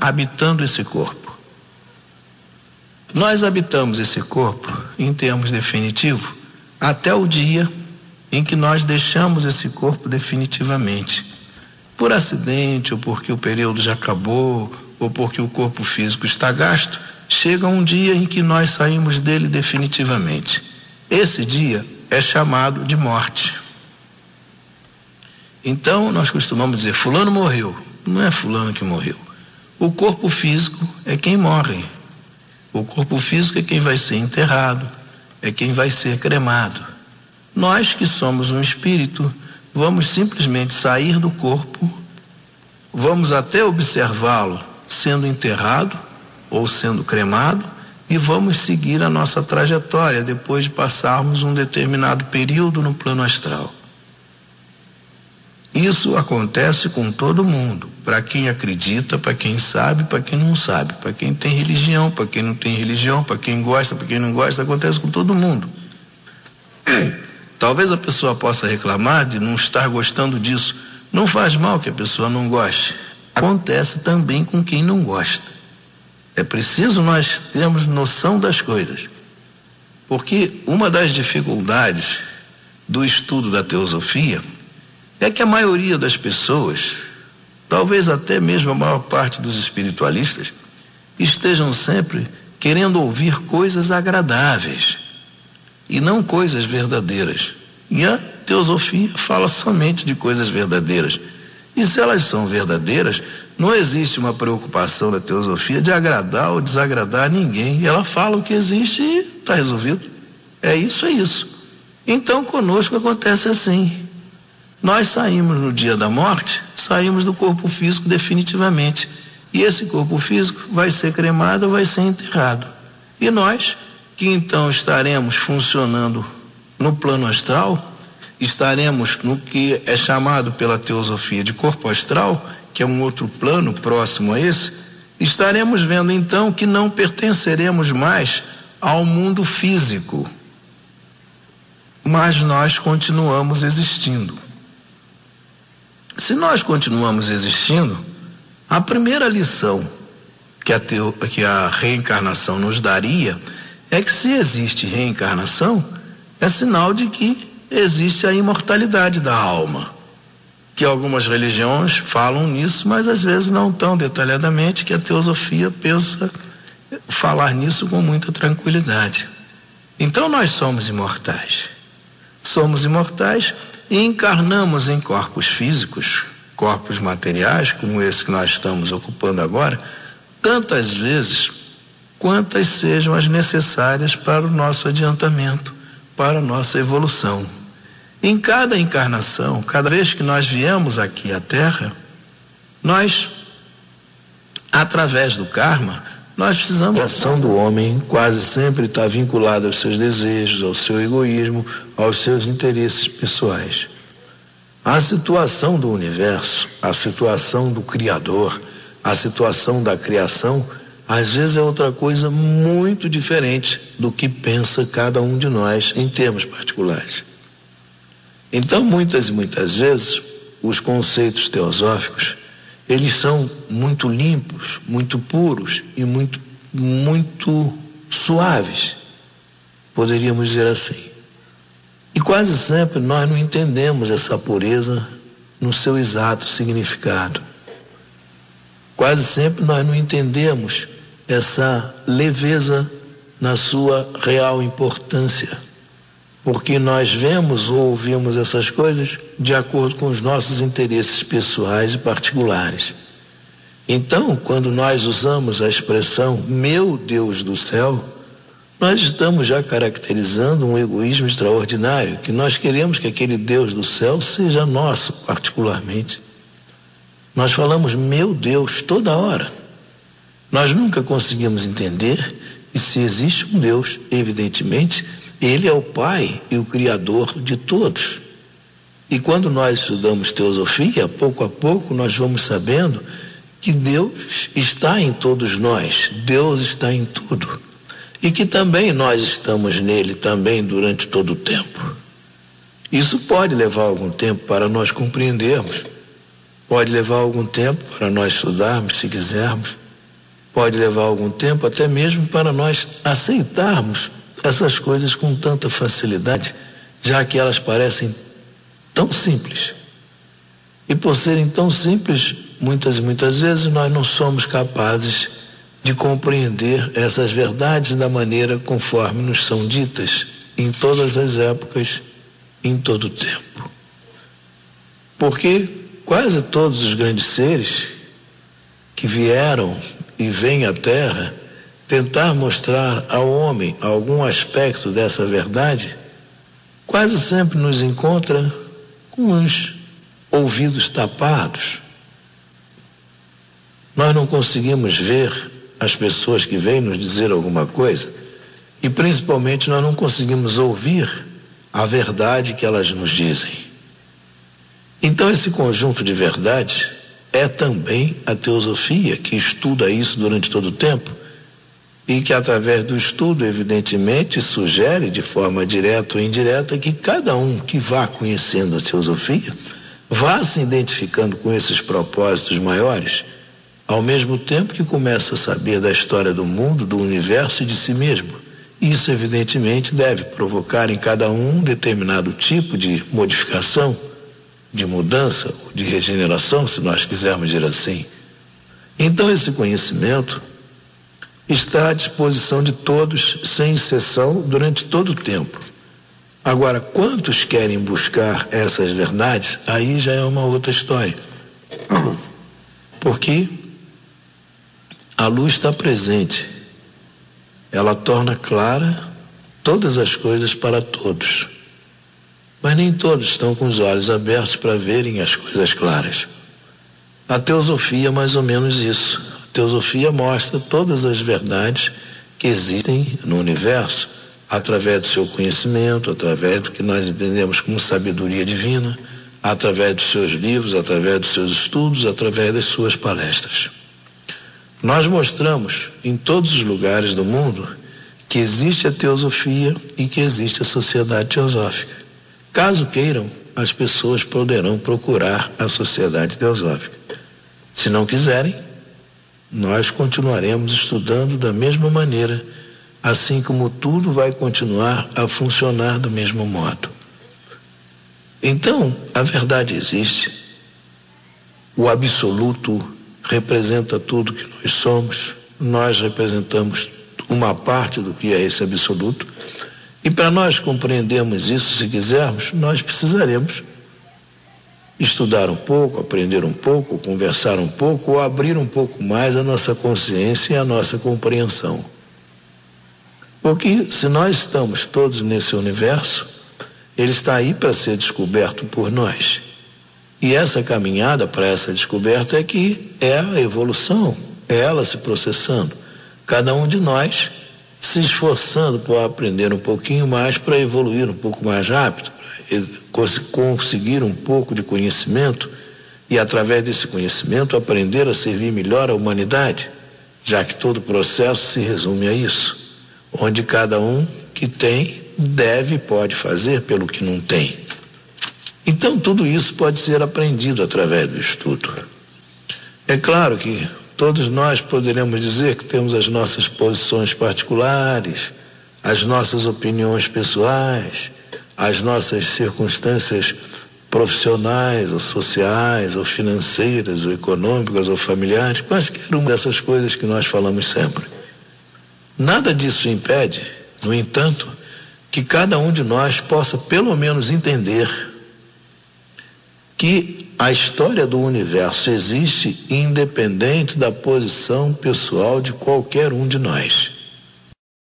habitando esse corpo. Nós habitamos esse corpo, em termos definitivos, até o dia em que nós deixamos esse corpo definitivamente. Por acidente, ou porque o período já acabou, ou porque o corpo físico está gasto, chega um dia em que nós saímos dele definitivamente. Esse dia é chamado de morte. Então nós costumamos dizer: Fulano morreu. Não é Fulano que morreu. O corpo físico é quem morre. O corpo físico é quem vai ser enterrado, é quem vai ser cremado. Nós que somos um espírito, vamos simplesmente sair do corpo, vamos até observá-lo sendo enterrado ou sendo cremado e vamos seguir a nossa trajetória depois de passarmos um determinado período no plano astral. Isso acontece com todo mundo, para quem acredita, para quem sabe, para quem não sabe, para quem tem religião, para quem não tem religião, para quem gosta, para quem não gosta, acontece com todo mundo. Talvez a pessoa possa reclamar de não estar gostando disso. Não faz mal que a pessoa não goste. Acontece também com quem não gosta. É preciso nós termos noção das coisas. Porque uma das dificuldades do estudo da teosofia é que a maioria das pessoas, talvez até mesmo a maior parte dos espiritualistas, estejam sempre querendo ouvir coisas agradáveis e não coisas verdadeiras. E a teosofia fala somente de coisas verdadeiras. E se elas são verdadeiras, não existe uma preocupação da teosofia de agradar ou desagradar ninguém. Ela fala o que existe e está resolvido. É isso, é isso. Então conosco acontece assim. Nós saímos no dia da morte, saímos do corpo físico definitivamente. E esse corpo físico vai ser cremado, vai ser enterrado. E nós, que então estaremos funcionando no plano astral, estaremos no que é chamado pela teosofia de corpo astral, que é um outro plano próximo a esse, estaremos vendo então que não pertenceremos mais ao mundo físico, mas nós continuamos existindo. Se nós continuamos existindo, a primeira lição que a, teo, que a reencarnação nos daria é que se existe reencarnação, é sinal de que existe a imortalidade da alma. Que algumas religiões falam nisso, mas às vezes não tão detalhadamente, que a teosofia pensa falar nisso com muita tranquilidade. Então nós somos imortais. Somos imortais e encarnamos em corpos físicos, corpos materiais, como esse que nós estamos ocupando agora, tantas vezes quantas sejam as necessárias para o nosso adiantamento, para a nossa evolução. Em cada encarnação, cada vez que nós viemos aqui à Terra, nós, através do karma, nós precisamos. A ação do homem quase sempre está vinculada aos seus desejos, ao seu egoísmo, aos seus interesses pessoais. A situação do universo, a situação do Criador, a situação da criação, às vezes é outra coisa muito diferente do que pensa cada um de nós em termos particulares. Então, muitas e muitas vezes, os conceitos teosóficos eles são muito limpos, muito puros e muito, muito suaves, poderíamos dizer assim. E quase sempre nós não entendemos essa pureza no seu exato significado. Quase sempre nós não entendemos essa leveza na sua real importância porque nós vemos ou ouvimos essas coisas de acordo com os nossos interesses pessoais e particulares. Então, quando nós usamos a expressão meu Deus do céu, nós estamos já caracterizando um egoísmo extraordinário, que nós queremos que aquele Deus do céu seja nosso, particularmente. Nós falamos meu Deus toda hora. Nós nunca conseguimos entender que se existe um Deus, evidentemente, ele é o Pai e o Criador de todos. E quando nós estudamos teosofia, pouco a pouco nós vamos sabendo que Deus está em todos nós, Deus está em tudo. E que também nós estamos nele também durante todo o tempo. Isso pode levar algum tempo para nós compreendermos, Pode levar algum tempo para nós estudarmos, se quisermos. Pode levar algum tempo até mesmo para nós aceitarmos essas coisas com tanta facilidade, já que elas parecem tão simples. E por serem tão simples, muitas e muitas vezes nós não somos capazes de compreender essas verdades da maneira conforme nos são ditas em todas as épocas, em todo o tempo. Porque quase todos os grandes seres que vieram e vêm à Terra tentar mostrar ao homem algum aspecto dessa verdade, quase sempre nos encontra com os ouvidos tapados. Nós não conseguimos ver as pessoas que vêm nos dizer alguma coisa e principalmente nós não conseguimos ouvir a verdade que elas nos dizem. Então, esse conjunto de verdades é também a teosofia, que estuda isso durante todo o tempo e que, através do estudo, evidentemente, sugere de forma direta ou indireta que cada um que vá conhecendo a teosofia vá se identificando com esses propósitos maiores, ao mesmo tempo que começa a saber da história do mundo, do universo e de si mesmo. Isso, evidentemente, deve provocar em cada um um determinado tipo de modificação de mudança, de regeneração, se nós quisermos dizer assim. Então, esse conhecimento está à disposição de todos, sem exceção, durante todo o tempo. Agora, quantos querem buscar essas verdades, aí já é uma outra história. Porque a luz está presente, ela torna clara todas as coisas para todos. Mas nem todos estão com os olhos abertos para verem as coisas claras. A teosofia é mais ou menos isso. Teosofia mostra todas as verdades que existem no universo através do seu conhecimento, através do que nós entendemos como sabedoria divina, através dos seus livros, através dos seus estudos, através das suas palestras. Nós mostramos em todos os lugares do mundo que existe a teosofia e que existe a sociedade teosófica. Caso queiram, as pessoas poderão procurar a Sociedade Teosófica. Se não quiserem, nós continuaremos estudando da mesma maneira, assim como tudo vai continuar a funcionar do mesmo modo. Então, a verdade existe. O absoluto representa tudo que nós somos, nós representamos uma parte do que é esse absoluto. E para nós compreendermos isso, se quisermos, nós precisaremos estudar um pouco, aprender um pouco, conversar um pouco, ou abrir um pouco mais a nossa consciência e a nossa compreensão. Porque se nós estamos todos nesse universo, ele está aí para ser descoberto por nós. E essa caminhada para essa descoberta é que é a evolução, é ela se processando. Cada um de nós se esforçando para aprender um pouquinho mais, para evoluir um pouco mais rápido, conseguir um pouco de conhecimento e, através desse conhecimento, aprender a servir melhor a humanidade, já que todo o processo se resume a isso, onde cada um que tem deve e pode fazer pelo que não tem. Então, tudo isso pode ser aprendido através do estudo. É claro que Todos nós poderemos dizer que temos as nossas posições particulares, as nossas opiniões pessoais, as nossas circunstâncias profissionais, ou sociais, ou financeiras, ou econômicas, ou familiares, quaisquer uma dessas coisas que nós falamos sempre. Nada disso impede, no entanto, que cada um de nós possa pelo menos entender que a história do universo existe independente da posição pessoal de qualquer um de nós.